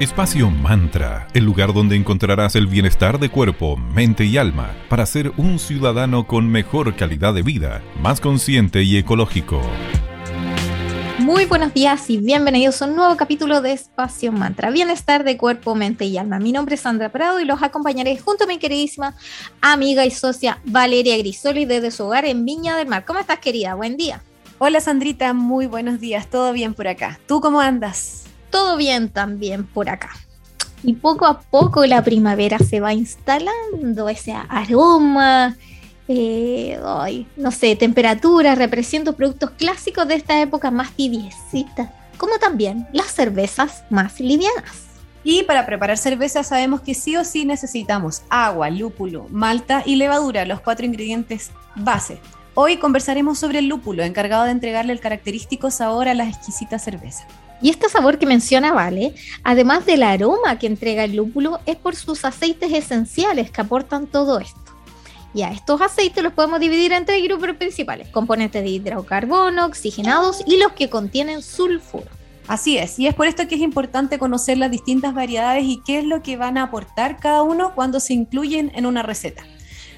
Espacio Mantra, el lugar donde encontrarás el bienestar de cuerpo, mente y alma para ser un ciudadano con mejor calidad de vida, más consciente y ecológico. Muy buenos días y bienvenidos a un nuevo capítulo de Espacio Mantra, bienestar de cuerpo, mente y alma. Mi nombre es Sandra Prado y los acompañaré junto a mi queridísima amiga y socia Valeria Grisoli desde su hogar en Viña del Mar. ¿Cómo estás querida? Buen día. Hola Sandrita, muy buenos días, todo bien por acá. ¿Tú cómo andas? Todo bien también por acá. Y poco a poco la primavera se va instalando ese aroma, eh, no sé, temperatura, represento productos clásicos de esta época más tibiecita, como también las cervezas más livianas. Y para preparar cerveza sabemos que sí o sí necesitamos agua, lúpulo, malta y levadura, los cuatro ingredientes base. Hoy conversaremos sobre el lúpulo, encargado de entregarle el característico sabor a la exquisita cerveza. Y este sabor que menciona Vale, además del aroma que entrega el lúpulo, es por sus aceites esenciales que aportan todo esto. Y a estos aceites los podemos dividir en tres grupos principales, componentes de hidrocarbono, oxigenados y los que contienen sulfuro. Así es, y es por esto que es importante conocer las distintas variedades y qué es lo que van a aportar cada uno cuando se incluyen en una receta.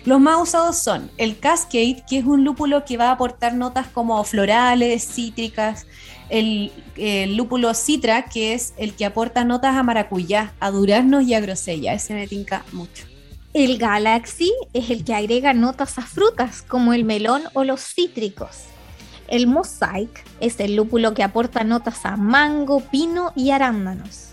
Los más usados son el Cascade, que es un lúpulo que va a aportar notas como florales, cítricas, el, lúpulo Citra, que es el que aporta notas a maracuyá, a duraznos y a grosella. Ese me tinca mucho. El Galaxy es el que agrega notas a frutas como el melón o los cítricos. El Mosaic es el lúpulo que aporta notas a mango, pino y arándanos.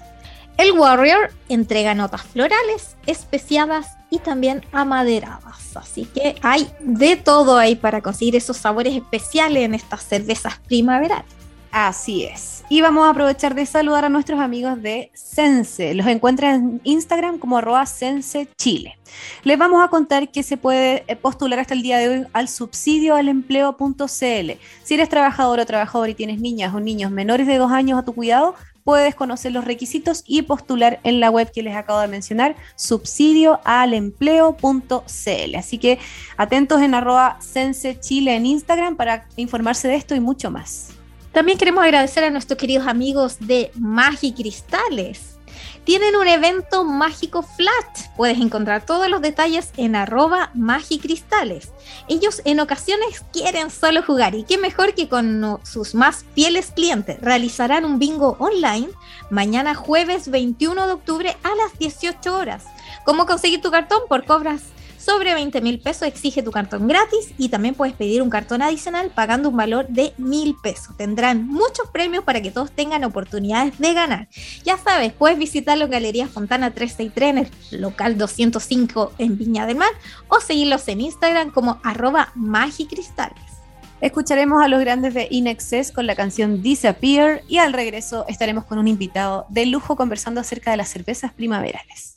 El Warrior entrega notas florales, especiadas y también amaderadas. Así que hay de todo ahí para conseguir esos sabores especiales en estas cervezas primaverales. Así es. Y vamos a aprovechar de saludar a nuestros amigos de Sense. Los encuentran en Instagram como arroba Sense Chile. Les vamos a contar que se puede eh, postular hasta el día de hoy al subsidio al empleo.cl. Si eres trabajador o trabajador y tienes niñas o niños menores de dos años a tu cuidado, puedes conocer los requisitos y postular en la web que les acabo de mencionar, subsidioalempleo.cl. Así que atentos en arroba Sense Chile en Instagram para informarse de esto y mucho más. También queremos agradecer a nuestros queridos amigos de Magicristales. Tienen un evento mágico flat. Puedes encontrar todos los detalles en arroba magicristales. Ellos en ocasiones quieren solo jugar y qué mejor que con sus más fieles clientes. Realizarán un bingo online mañana jueves 21 de octubre a las 18 horas. ¿Cómo conseguir tu cartón? Por cobras sobre 20 mil pesos exige tu cartón gratis y también puedes pedir un cartón adicional pagando un valor de mil pesos. Tendrán muchos premios para que todos tengan oportunidades de ganar. Ya sabes, puedes visitarlo en Galería Fontana 363 en local 205 en Viña del Mar o seguirlos en Instagram como arroba magicristales. Escucharemos a los grandes de Inexcess con la canción Disappear y al regreso estaremos con un invitado de lujo conversando acerca de las cervezas primaverales.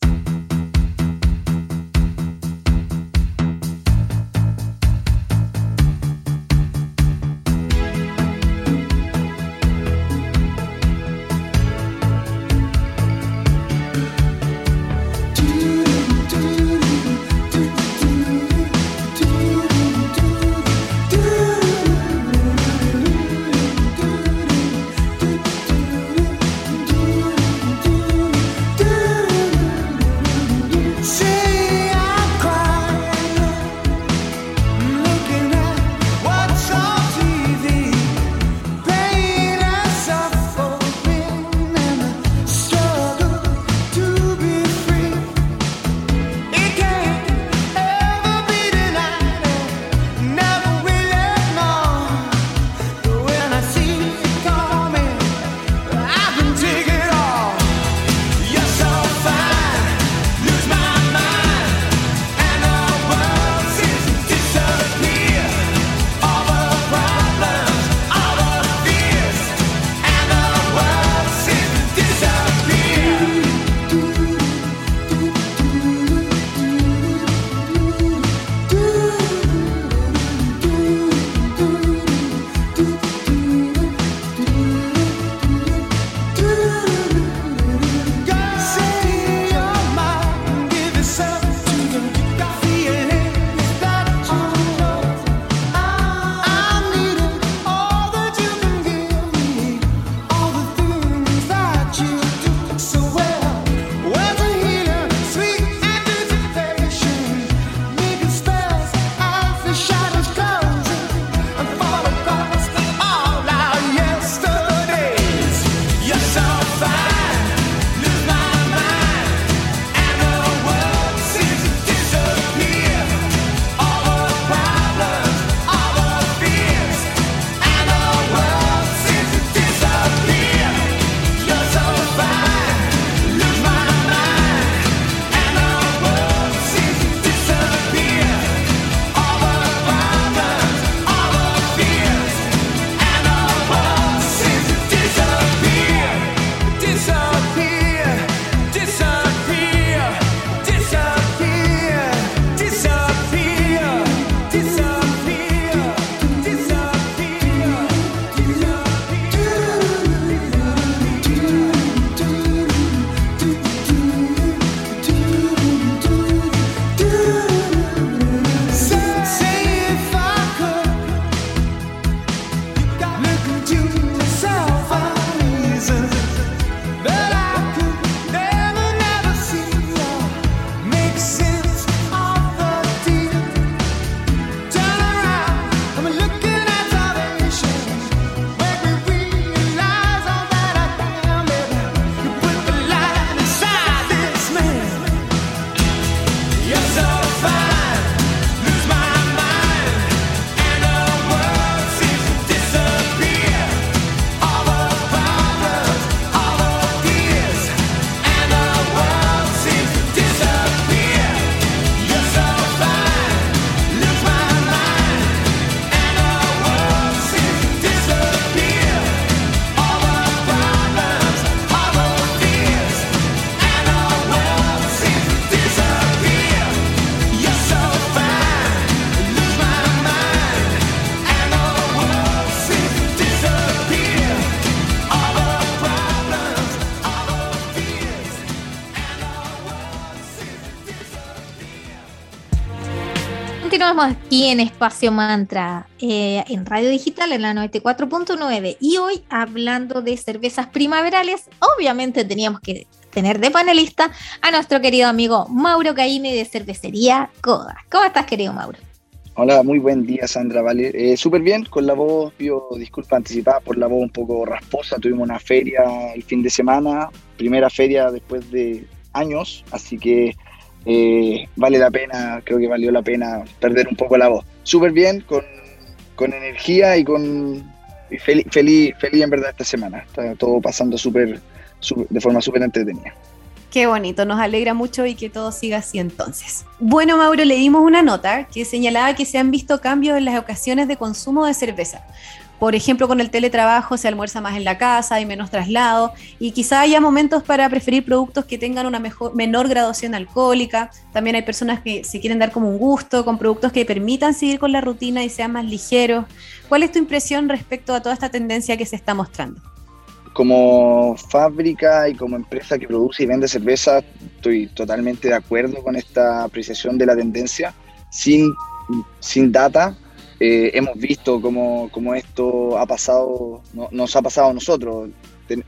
Aquí en Espacio Mantra, eh, en Radio Digital, en la 94.9. Y hoy, hablando de cervezas primaverales, obviamente teníamos que tener de panelista a nuestro querido amigo Mauro Caime de Cervecería Coda. ¿Cómo estás, querido Mauro? Hola, muy buen día, Sandra. Vale, eh, súper bien, con la voz, pido disculpas anticipadas por la voz un poco rasposa. Tuvimos una feria el fin de semana, primera feria después de años, así que eh, vale la pena, creo que valió la pena perder un poco la voz. Súper bien, con, energía y con feliz, feliz, feliz en verdad esta semana. Está todo pasando súper, de forma súper entretenida. Qué bonito, nos alegra mucho y que todo siga así entonces. Bueno, Mauro, le dimos una nota que señalaba que se han visto cambios en las ocasiones de consumo de cerveza. Por ejemplo, con el teletrabajo se almuerza más en la casa, hay menos traslado y quizá haya momentos para preferir productos que tengan una mejor, menor graduación alcohólica. También hay personas que se quieren dar como un gusto con productos que permitan seguir con la rutina y sean más ligeros. ¿Cuál es tu impresión respecto a toda esta tendencia que se está mostrando? Como fábrica y como empresa que produce y vende cerveza, estoy totalmente de acuerdo con esta apreciación de la tendencia. Sin, sin data, eh, hemos visto cómo, esto ha pasado, nos ha pasado a nosotros.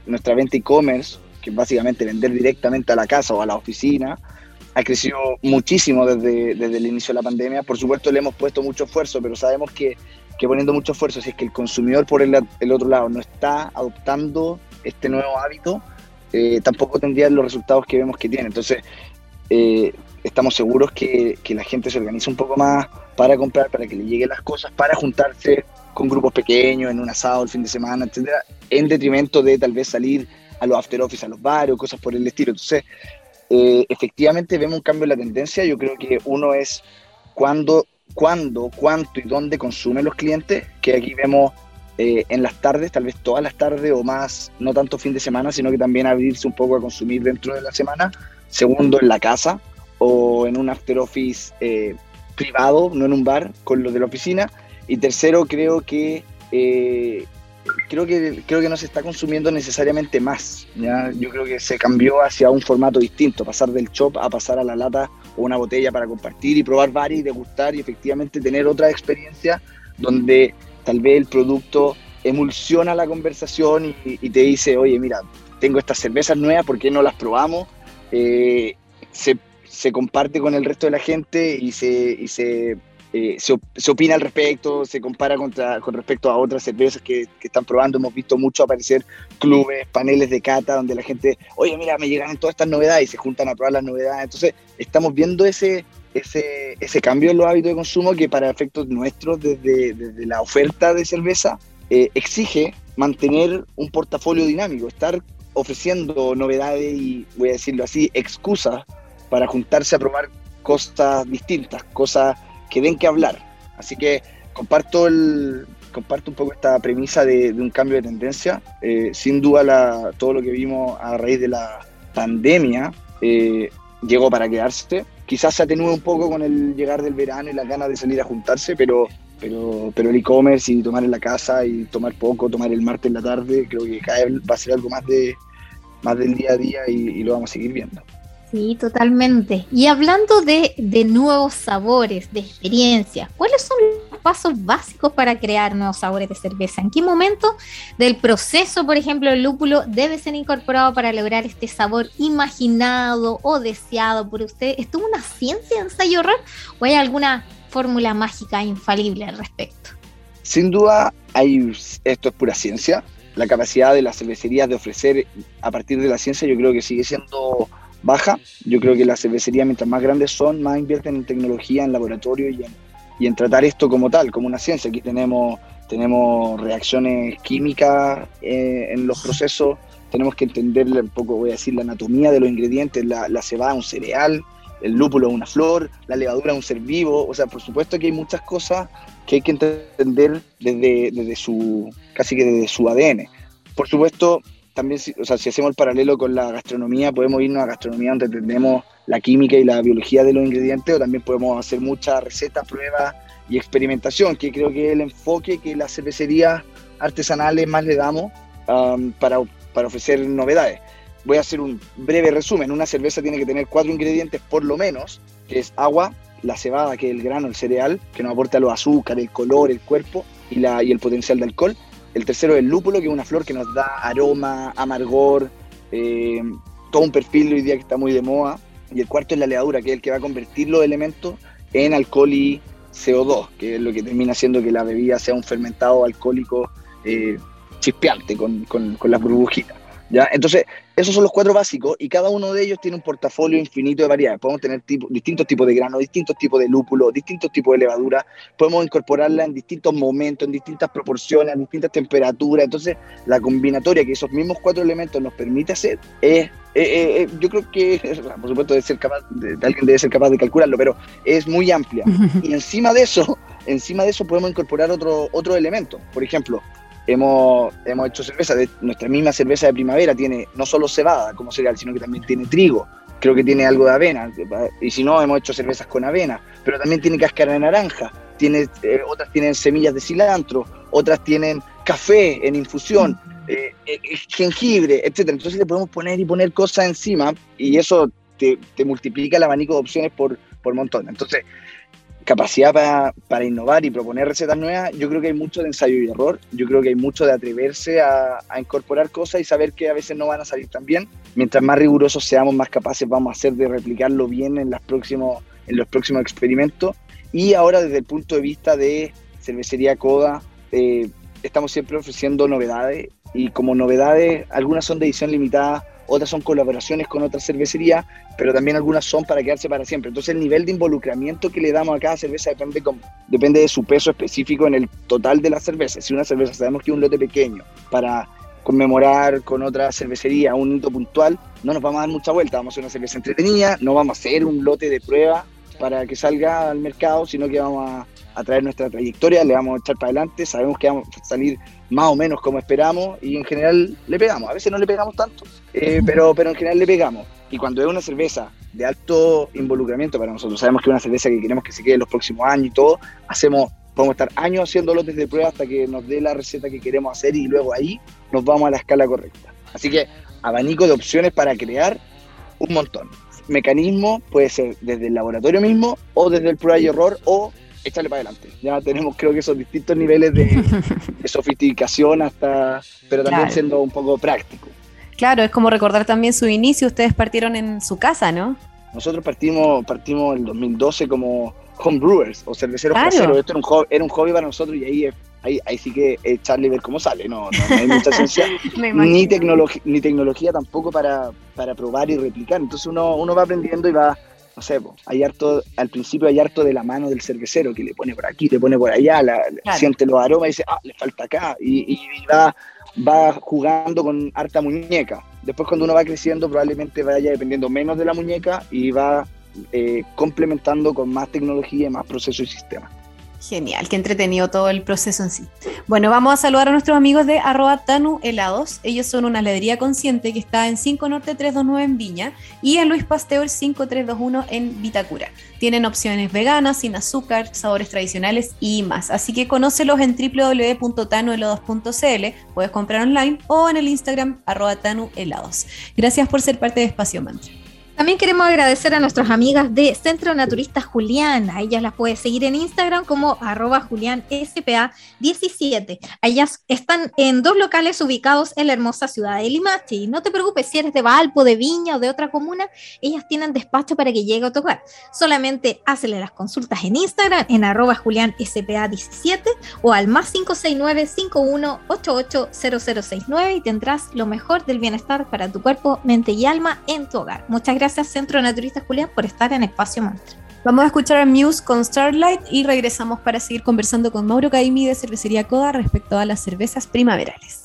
nuestra venta e-commerce, que es básicamente vender directamente a la casa o a la oficina, ha crecido muchísimo desde, desde el inicio de la pandemia. Por supuesto, le hemos puesto mucho esfuerzo, pero sabemos que, que poniendo mucho esfuerzo, si es que el consumidor por el, el otro lado no está adoptando este nuevo hábito, eh, tampoco tendría los resultados que vemos que tiene. Entonces, eh, estamos seguros que, que, la gente se organiza un poco más para comprar, para que le lleguen las cosas, para juntarse con grupos pequeños, en un asado el fin de semana, etcétera, en detrimento de tal vez salir a los after office, a los bares cosas por el estilo. Entonces, eh, efectivamente vemos un cambio en la tendencia. Yo creo que uno es cuándo, cuándo, cuánto y dónde consumen los clientes, que aquí vemos eh, en las tardes, tal vez todas las tardes o más, no tanto fin de semana, sino que también abrirse un poco a consumir dentro de la semana. Segundo, en la casa o en un after office eh, privado, no en un bar, con los de la oficina. Y tercero, creo que eh, creo que creo que no se está consumiendo necesariamente más. ¿ya? Yo creo que se cambió hacia un formato distinto, pasar del chop a pasar a la lata o una botella para compartir y probar varios y degustar y efectivamente tener otra experiencia donde tal vez el producto emulsiona la conversación y, te dice, oye, mira, tengo estas cervezas nuevas, ¿por qué no las probamos? Eh, se se comparte con el resto de la gente y se, y se, eh, se, opina al respecto, se compara contra, con respecto a otras cervezas que, que, están probando. Hemos visto mucho aparecer clubes, paneles de cata, donde la gente, oye, mira, me llegan todas estas novedades y se juntan a probar las novedades. Entonces, estamos viendo ese, ese, ese cambio en los hábitos de consumo que para efectos nuestros, desde, desde la oferta de cerveza, eh, exige mantener un portafolio dinámico, estar ofreciendo novedades y, voy a decirlo así, excusas para juntarse a probar cosas distintas, cosas que den que hablar. Así que comparto, el, comparto un poco esta premisa de, un cambio de tendencia. Eh, sin duda la, todo lo que vimos a raíz de la pandemia eh, llegó para quedarse. Quizás se atenúe un poco con el llegar del verano y las ganas de salir a juntarse, pero, pero, pero el e-commerce y tomar en la casa y tomar poco, tomar el martes en la tarde, creo que va a ser algo más, de, más del día a día y lo vamos a seguir viendo. Sí, totalmente. Y hablando de, nuevos sabores, de experiencias, ¿cuáles son los pasos básicos para crear nuevos sabores de cerveza? ¿En qué momento del proceso, por ejemplo, el lúpulo debe ser incorporado para lograr este sabor imaginado o deseado por usted? ¿Es una ciencia ensayo error o hay alguna fórmula mágica infalible al respecto? Sin duda, hay, esto es pura ciencia. La capacidad de las cervecerías de ofrecer a partir de la ciencia yo creo que sigue siendo baja. Yo creo que las cervecerías, mientras más grandes son, más invierten en tecnología, en laboratorio y en, tratar esto como tal, como una ciencia. Aquí tenemos, tenemos reacciones químicas eh, en los procesos, tenemos que entender un poco, voy a decir, la anatomía de los ingredientes, la, la cebada un cereal, el lúpulo una flor, la levadura un ser vivo, o sea, por supuesto que hay muchas cosas que hay que entender desde, desde su, casi que desde su ADN. Por supuesto, también, o sea, si hacemos el paralelo con la gastronomía, podemos irnos a gastronomía donde entendemos la química y la biología de los ingredientes, o también podemos hacer muchas recetas, pruebas y experimentación, que creo que es el enfoque que las cervecerías artesanales más le damos para, para ofrecer novedades. Voy a hacer un breve resumen. Una cerveza tiene que tener cuatro ingredientes por lo menos, que es agua, la cebada, que es el grano, el cereal, que nos aporta los azúcares, el color, el cuerpo y, la, y el potencial de alcohol. El tercero es el lúpulo, que es una flor que nos da aroma, amargor, eh, todo un perfil hoy día que está muy de moda. Y el cuarto es la levadura, que es el que va a convertir los elementos en alcohol y CO2, que es lo que termina haciendo que la bebida sea un fermentado alcohólico eh, chispeante con, con, con las burbujitas. ¿Ya? Entonces, esos son los cuatro básicos y cada uno de ellos tiene un portafolio infinito de variedades. Podemos tener tipo, distintos tipos de grano, distintos tipos de lúpulo, distintos tipos de levadura. Podemos incorporarla en distintos momentos, en distintas proporciones, en distintas temperaturas. Entonces, la combinatoria que esos mismos cuatro elementos nos permite hacer es, eh, eh, yo creo que, por supuesto, de ser capaz, de, alguien debe ser capaz de calcularlo, pero es muy amplia. Y encima de eso, encima de eso podemos incorporar otro, otro elemento. Por ejemplo, hemos, hemos hecho cerveza, de, nuestra misma cerveza de primavera tiene no solo cebada como cereal, sino que también tiene trigo, creo que tiene algo de avena, y si no, hemos hecho cervezas con avena, pero también tiene cáscara de naranja, tiene, eh, otras tienen semillas de cilantro, otras tienen café en infusión, eh, eh, jengibre, etc. Entonces le podemos poner y poner cosas encima y eso te, te multiplica el abanico de opciones por, por montón. Entonces, capacidad para, para, innovar y proponer recetas nuevas, yo creo que hay mucho de ensayo y error, yo creo que hay mucho de atreverse a, incorporar cosas y saber que a veces no van a salir tan bien. Mientras más rigurosos seamos, más capaces vamos a ser de replicarlo bien en, las próximos, en los próximos experimentos. Y ahora desde el punto de vista de cervecería Coda, eh, estamos siempre ofreciendo novedades y como novedades, algunas son de edición limitada, otras son colaboraciones con otras cervecerías, pero también algunas son para quedarse para siempre. Entonces el nivel de involucramiento que le damos a cada cerveza depende, depende de su peso específico en el total de la cerveza. Si una cerveza sabemos que es un lote pequeño para conmemorar con otra cervecería un hito puntual, no nos vamos a dar mucha vuelta, vamos a hacer una cerveza entretenida, no vamos a hacer un lote de prueba para que salga al mercado, sino que vamos a traer nuestra trayectoria, le vamos a echar para adelante, sabemos que vamos a salir más o menos como esperamos y en general le pegamos. A veces no le pegamos tanto, eh, pero, pero en general le pegamos. Y cuando es una cerveza de alto involucramiento para nosotros, sabemos que es una cerveza que queremos que se quede los próximos años y todo, hacemos, podemos estar años haciendo lotes de prueba hasta que nos dé la receta que queremos hacer y luego ahí nos vamos a la escala correcta. Así que abanico de opciones para crear un montón. Mecanismo puede ser desde el laboratorio mismo o desde el prueba y error o échale para adelante. Ya tenemos creo que esos distintos niveles de, de sofisticación hasta, pero también claro. siendo un poco práctico. Claro, es como recordar también su inicio, ustedes partieron en su casa, ¿no? Nosotros partimos, partimos en el 2012 como homebrewers o cerveceros claro. caseros. Esto era un, hobby, era un hobby para nosotros y ahí, ahí, ahí sí que echarle y ver cómo sale. No, no, no hay mucha ciencia ni, tecnología, ni tecnología tampoco para, para probar y replicar. Entonces uno, uno va aprendiendo y va, no sé, hay harto, al principio hay harto de la mano del cervecero que le pone por aquí, le pone por allá, la, claro. siente los aromas y dice, ah, le falta acá, y, y, va, va jugando con harta muñeca. Después cuando uno va creciendo probablemente vaya dependiendo menos de la muñeca y va eh, complementando con más tecnología y más procesos y sistemas. Genial, qué entretenido todo el proceso en sí. Bueno, vamos a saludar a nuestros amigos de arroba Tanu Helados. Ellos son una heladería consciente que está en 5 Norte 329 en Viña y en Luis Pasteur 5321 en Vitacura. Tienen opciones veganas, sin azúcar, sabores tradicionales y más. Así que conócelos en www.tanuhelados.cl, puedes comprar online o en el Instagram arroba Tanu Helados. Gracias por ser parte de Espacio Mantra. También queremos agradecer a nuestras amigas de Centro Naturista Julián. A ellas las puedes seguir en Instagram como arroba julianspa17. Ellas están en dos locales ubicados en la hermosa ciudad de Limache. No te preocupes si eres de Valpo, de Viña o de otra comuna, ellas tienen despacho para que llegue a tocar. Solamente hazle las consultas en Instagram en arroba julianspa17 o al más 569-5188-0069 y tendrás lo mejor del bienestar para tu cuerpo, mente y alma en tu hogar. Muchas gracias gracias Centro Naturista Julián por estar en Espacio Mantra. Vamos a escuchar a Muse con Starlight y regresamos para seguir conversando con Mauro Caimi de Cervecería Coda respecto a las cervezas primaverales.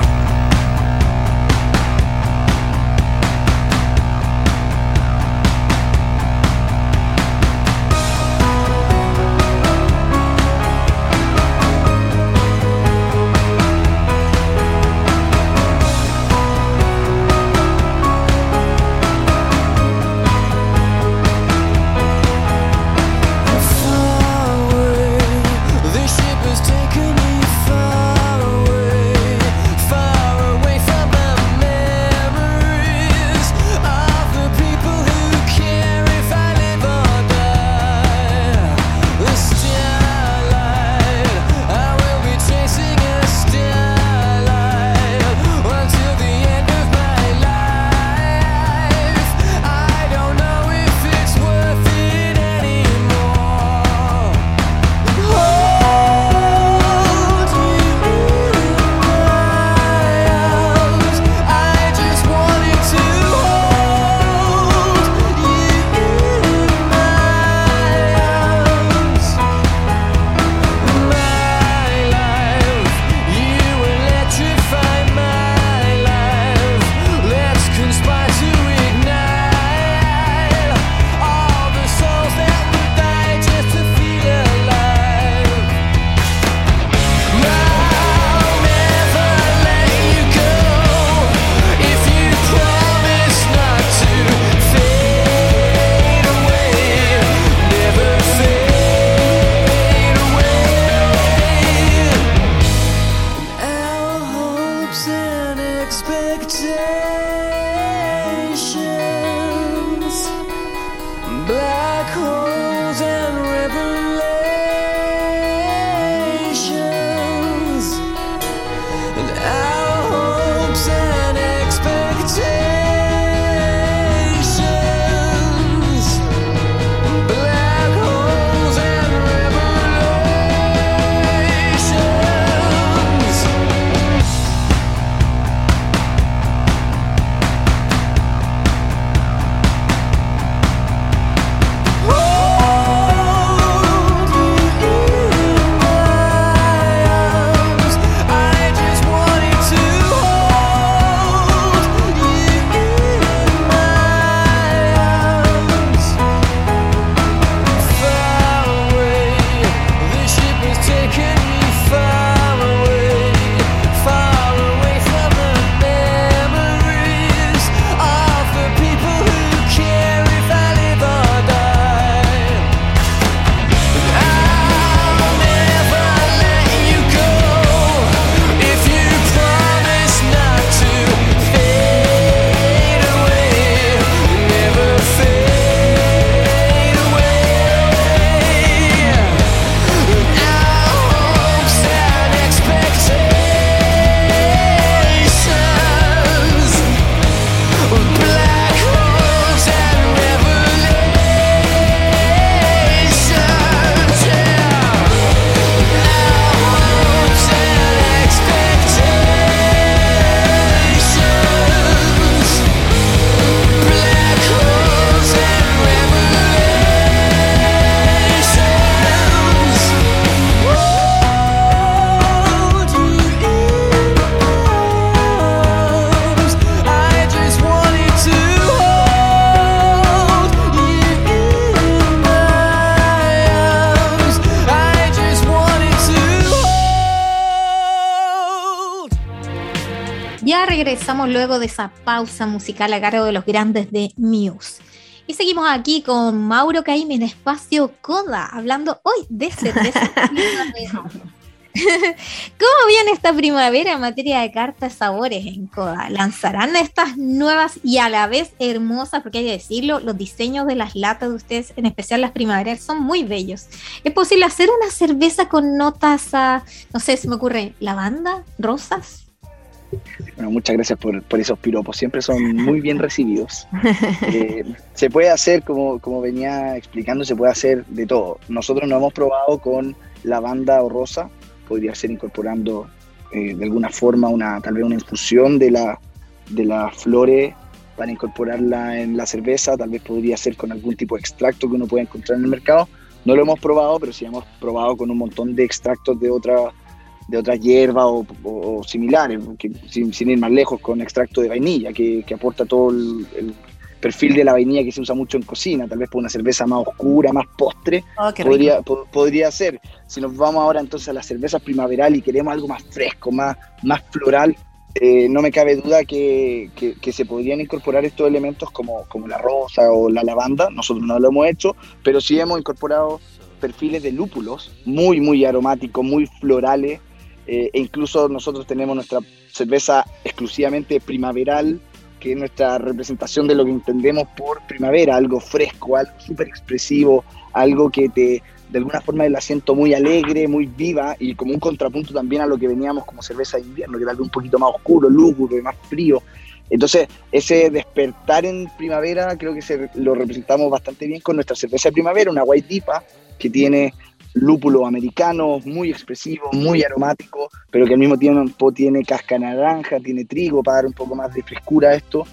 Luego de esa pausa musical a cargo de los grandes de Muse. Y seguimos aquí con Mauro Caime en Espacio Coda, hablando hoy de cerveza ¿Cómo viene esta primavera en materia de cartas sabores en Coda? ¿Lanzarán estas nuevas y a la vez hermosas, porque hay que decirlo, los diseños de las latas de ustedes, en especial las primaveras, son muy bellos? ¿Es posible hacer una cerveza con notas, a, no sé, se me ocurre, lavanda, rosas? Bueno, muchas gracias por, esos piropos, siempre son muy bien recibidos. Eh, se puede hacer, como, como venía explicando, se puede hacer de todo. Nosotros no hemos probado con lavanda o rosa, podría ser incorporando eh, de alguna forma una tal vez una infusión de, la, de las flores para incorporarla en la cerveza, tal vez podría ser con algún tipo de extracto que uno puede encontrar en el mercado. No lo hemos probado, pero sí hemos probado con un montón de extractos de otras de otras hierbas o, similares, sin, ir más lejos, con extracto de vainilla, que, aporta todo el, perfil de la vainilla que se usa mucho en cocina, tal vez por una cerveza más oscura, más postre, oh, podría, podría ser. Si nos vamos ahora entonces a la cerveza primaveral y queremos algo más fresco, más, más floral, eh, no me cabe duda que, que, se podrían incorporar estos elementos como, como la rosa o la lavanda, nosotros no lo hemos hecho, pero sí hemos incorporado perfiles de lúpulos muy, muy aromáticos, muy florales, eh, e incluso nosotros tenemos nuestra cerveza exclusivamente primaveral, que es nuestra representación de lo que entendemos por primavera, algo fresco, algo súper expresivo, algo que te, de alguna forma la siento muy alegre, muy viva y como un contrapunto también a lo que veníamos como cerveza de invierno, que tal vez un poquito más oscuro, lúgubre, más frío. Entonces, ese despertar en primavera creo que se, lo representamos bastante bien con nuestra cerveza de primavera, una White Dipa, que tiene lúpulo americano, muy expresivo, muy aromático, pero que al mismo tiempo tiene casca naranja, tiene trigo para dar un poco más de frescura a esto.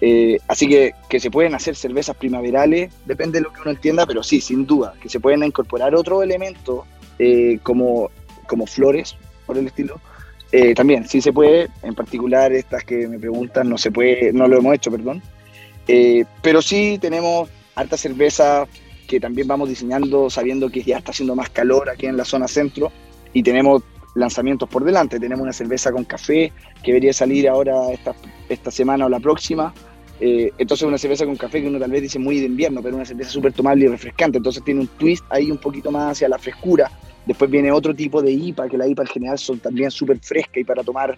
Eh, así que que se pueden hacer cervezas primaverales, depende de lo que uno entienda, pero sí, sin duda, que se pueden incorporar otros elementos eh, como, como flores, por el estilo. Eh, también, sí se puede, en particular estas que me preguntan, no se puede, no lo hemos hecho, perdón. pero sí tenemos harta cerveza que también vamos diseñando sabiendo que ya está haciendo más calor aquí en la zona centro y tenemos lanzamientos por delante. Tenemos una cerveza con café que debería salir ahora esta, esta semana o la próxima. Eh, entonces una cerveza con café que uno tal vez dice muy de invierno, pero una cerveza súper tomable y refrescante. Entonces tiene un twist ahí un poquito más hacia la frescura. Después viene otro tipo de IPA, que la IPA en general son también súper fresca y para tomar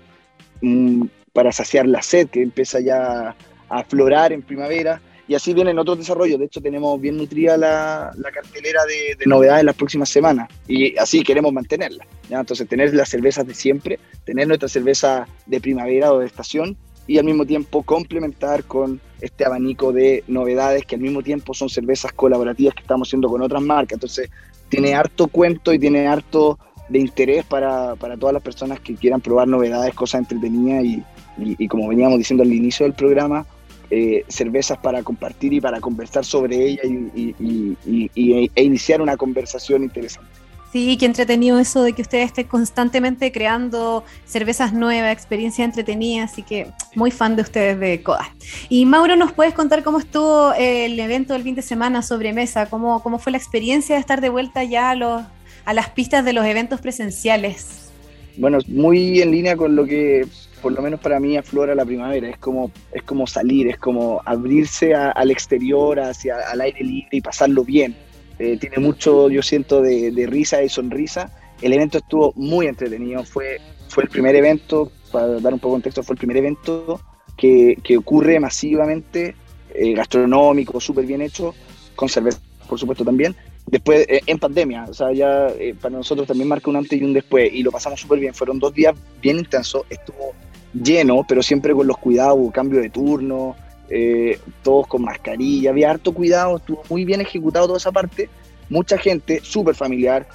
mm, para saciar la sed que empieza ya a aflorar en primavera. Y así vienen otros desarrollos. De hecho, tenemos bien nutrida la, la cartelera de, de, novedades en las próximas semanas. Y así queremos mantenerla. Entonces, tener las cervezas de siempre, tener nuestra cerveza de primavera o de estación y al mismo tiempo complementar con este abanico de novedades que al mismo tiempo son cervezas colaborativas que estamos haciendo con otras marcas. Entonces, tiene harto cuento y tiene harto de interés para, para todas las personas que quieran probar novedades, cosas entretenidas y, y como veníamos diciendo al inicio del programa, eh, cervezas para compartir y para conversar sobre ella y, y, e iniciar una conversación interesante. Sí, qué entretenido eso de que ustedes estén constantemente creando cervezas nuevas, experiencias entretenidas, así que muy fan de ustedes de Coda. Y Mauro, ¿nos puedes contar cómo estuvo el evento del fin de semana sobre mesa? ¿Cómo, cómo fue la experiencia de estar de vuelta ya a, los, a las pistas de los eventos presenciales? Bueno, muy en línea con lo que por lo menos para mí aflora la primavera, es como, es como salir, es como abrirse a, al exterior, hacia al aire libre y pasarlo bien. Eh, tiene mucho, yo siento, de, de, risa y sonrisa. El evento estuvo muy entretenido, fue, fue el primer evento, para dar un poco de contexto, fue el primer evento que, que ocurre masivamente, eh, gastronómico, súper bien hecho, con cerveza, por supuesto también, después eh, en pandemia, o sea, ya eh, para nosotros también marca un antes y un después y lo pasamos súper bien, fueron dos días bien intensos, estuvo lleno, pero siempre con los cuidados, hubo cambio de turno, eh, todos con mascarilla, había harto cuidado, estuvo muy bien ejecutado toda esa parte, mucha gente, súper familiar,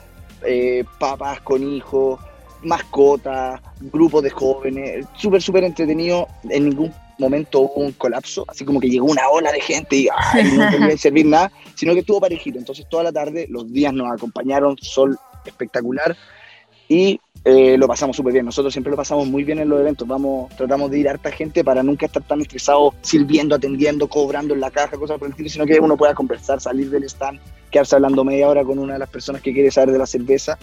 eh, papás con hijos, mascotas, grupos de jóvenes, súper, súper entretenido, en ningún momento hubo un colapso, así como que llegó una ola de gente y ay, no podía servir nada, sino que estuvo parejito, entonces toda la tarde, los días nos acompañaron, sol espectacular, y eh, lo pasamos súper bien. Nosotros siempre lo pasamos muy bien en los eventos. Vamos, tratamos de ir a harta gente para nunca estar tan estresados sirviendo, atendiendo, cobrando en la caja, cosas por el estilo, sino que uno pueda conversar, salir del stand, quedarse hablando media hora con una de las personas que quiere saber de la cerveza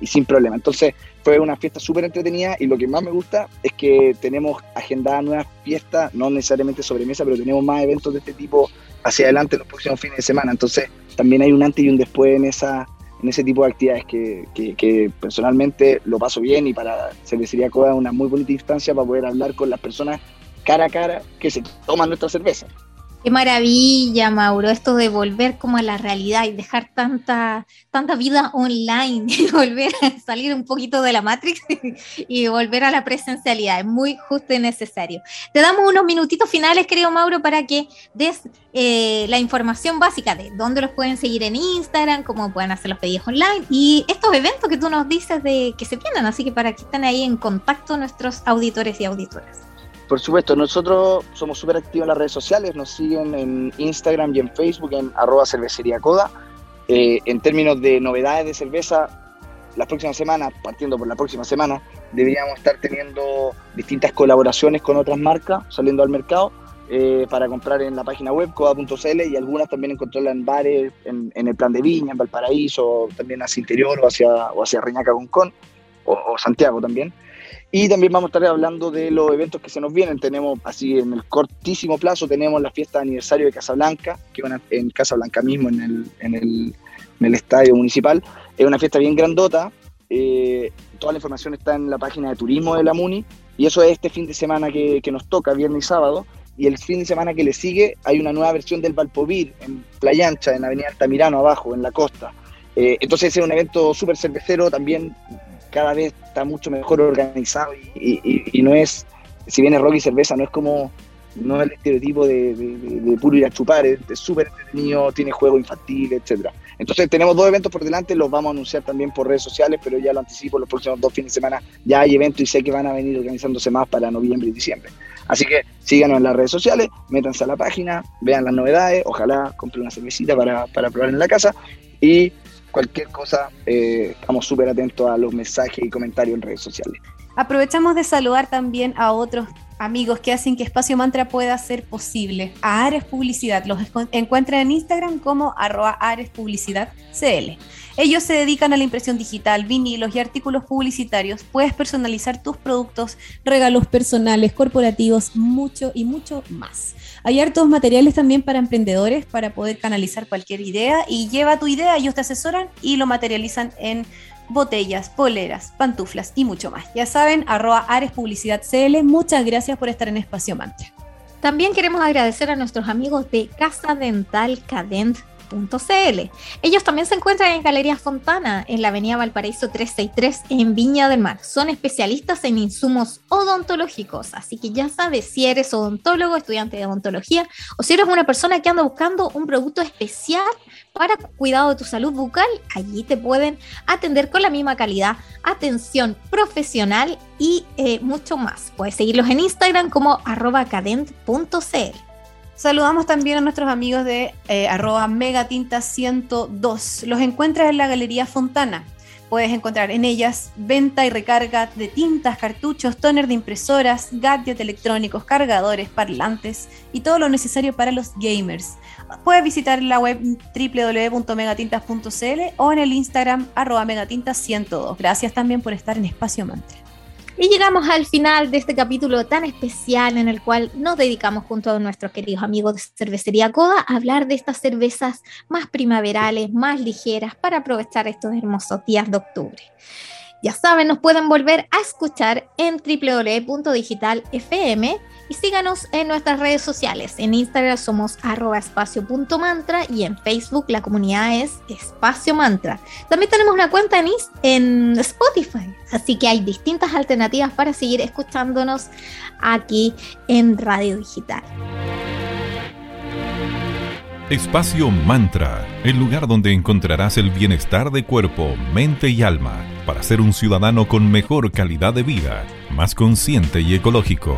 y sin problema. Entonces fue una fiesta súper entretenida y lo que más me gusta es que tenemos agendadas nuevas fiestas, no necesariamente sobremesa, pero tenemos más eventos de este tipo hacia adelante en los próximos fines de semana. Entonces también hay un antes y un después en esa en ese tipo de actividades que, que, personalmente lo paso bien y para Cervecería Coda una muy bonita instancia para poder hablar con las personas cara a cara que se toman nuestra cerveza. Qué maravilla, Mauro, esto de volver como a la realidad y dejar tanta, tanta vida online y volver a salir un poquito de la Matrix y volver a la presencialidad. Es muy justo y necesario. Te damos unos minutitos finales, querido Mauro, para que des eh, la información básica de dónde los pueden seguir en Instagram, cómo pueden hacer los pedidos online y estos eventos que tú nos dices de que se vienen, así que para que estén ahí en contacto nuestros auditores y auditoras. Por supuesto, nosotros somos súper activos en las redes sociales, nos siguen en Instagram y en Facebook en arroba cervecería coda. Eh, en términos de novedades de cerveza, las próximas semanas, partiendo por la próxima semana, deberíamos estar teniendo distintas colaboraciones con otras marcas saliendo al mercado eh, para comprar en la página web coda.cl y algunas también encontrarlas en bares, en, el plan de Viña, en Valparaíso, también hacia interior o hacia, o hacia Reñaca Concón o Santiago también. Y también vamos a estar hablando de los eventos que se nos vienen. Tenemos, así en el cortísimo plazo, tenemos la fiesta de aniversario de Casablanca, que van en Casablanca mismo, en el, en el, en el estadio municipal. Es una fiesta bien grandota. Eh, toda la información está en la página de turismo de la MUNI. Y eso es este fin de semana que, que nos toca, viernes y sábado. Y el fin de semana que le sigue hay una nueva versión del Valpovir en Playa Ancha, en Avenida Altamirano, abajo, en la costa. Eh, entonces es un evento súper cervecero, también cada vez está mucho mejor organizado y, no es, si bien es rock y cerveza, no es como, no es el estereotipo de, de puro ir a chupar, es súper entretenido, tiene juego infantil, etcétera. Entonces tenemos dos eventos por delante, los vamos a anunciar también por redes sociales, pero ya lo anticipo, los próximos dos fines de semana ya hay eventos y sé que van a venir organizándose más para noviembre y diciembre. Así que síganos en las redes sociales, métanse a la página, vean las novedades, ojalá compren una cervecita para, para probar en la casa y cualquier cosa, eh, estamos súper atentos a los mensajes y comentarios en redes sociales. Aprovechamos de saludar también a otros amigos que hacen que Espacio Mantra pueda ser posible. A Ares Publicidad, los encuentran en Instagram como arroba Ares Publicidad CL. Ellos se dedican a la impresión digital, vinilos y artículos publicitarios. Puedes personalizar tus productos, regalos personales, corporativos, mucho y mucho más. Hay hartos materiales también para emprendedores para poder canalizar cualquier idea y lleva tu idea, ellos te asesoran y lo materializan en botellas, poleras, pantuflas y mucho más. Ya saben, arroba Ares Publicidad CL. Muchas gracias por estar en Espacio Mantra. También queremos agradecer a nuestros amigos de Casa Dental Cadent ellos también se encuentran en Galería Fontana, en la Avenida Valparaíso 363, en Viña del Mar. Son especialistas en insumos odontológicos, así que ya sabes si eres odontólogo, estudiante de odontología, o si eres una persona que anda buscando un producto especial para cuidado de tu salud bucal, allí te pueden atender con la misma calidad, atención profesional y eh, mucho más. Puedes seguirlos en Instagram como cadent.cl. Saludamos también a nuestros amigos de eh, arroba megatinta102. Los encuentras en la Galería Fontana. Puedes encontrar en ellas venta y recarga de tintas, cartuchos, toner de impresoras, gadgets electrónicos, cargadores, parlantes y todo lo necesario para los gamers. Puedes visitar la web www.megatintas.cl o en el Instagram arroba megatintas102. Gracias también por estar en Espacio Mantra. Y llegamos al final de este capítulo tan especial en el cual nos dedicamos junto a nuestros queridos amigos de Cervecería Coda a hablar de estas cervezas más primaverales, más ligeras para aprovechar estos hermosos días de octubre. Ya saben, nos pueden volver a escuchar en www.digitalfm y síganos en nuestras redes sociales. En Instagram somos arroba espacio.mantra y en Facebook la comunidad es espacio mantra. También tenemos una cuenta en, en Spotify, así que hay distintas alternativas para seguir escuchándonos aquí en Radio Digital. Espacio Mantra, el lugar donde encontrarás el bienestar de cuerpo, mente y alma para ser un ciudadano con mejor calidad de vida, más consciente y ecológico.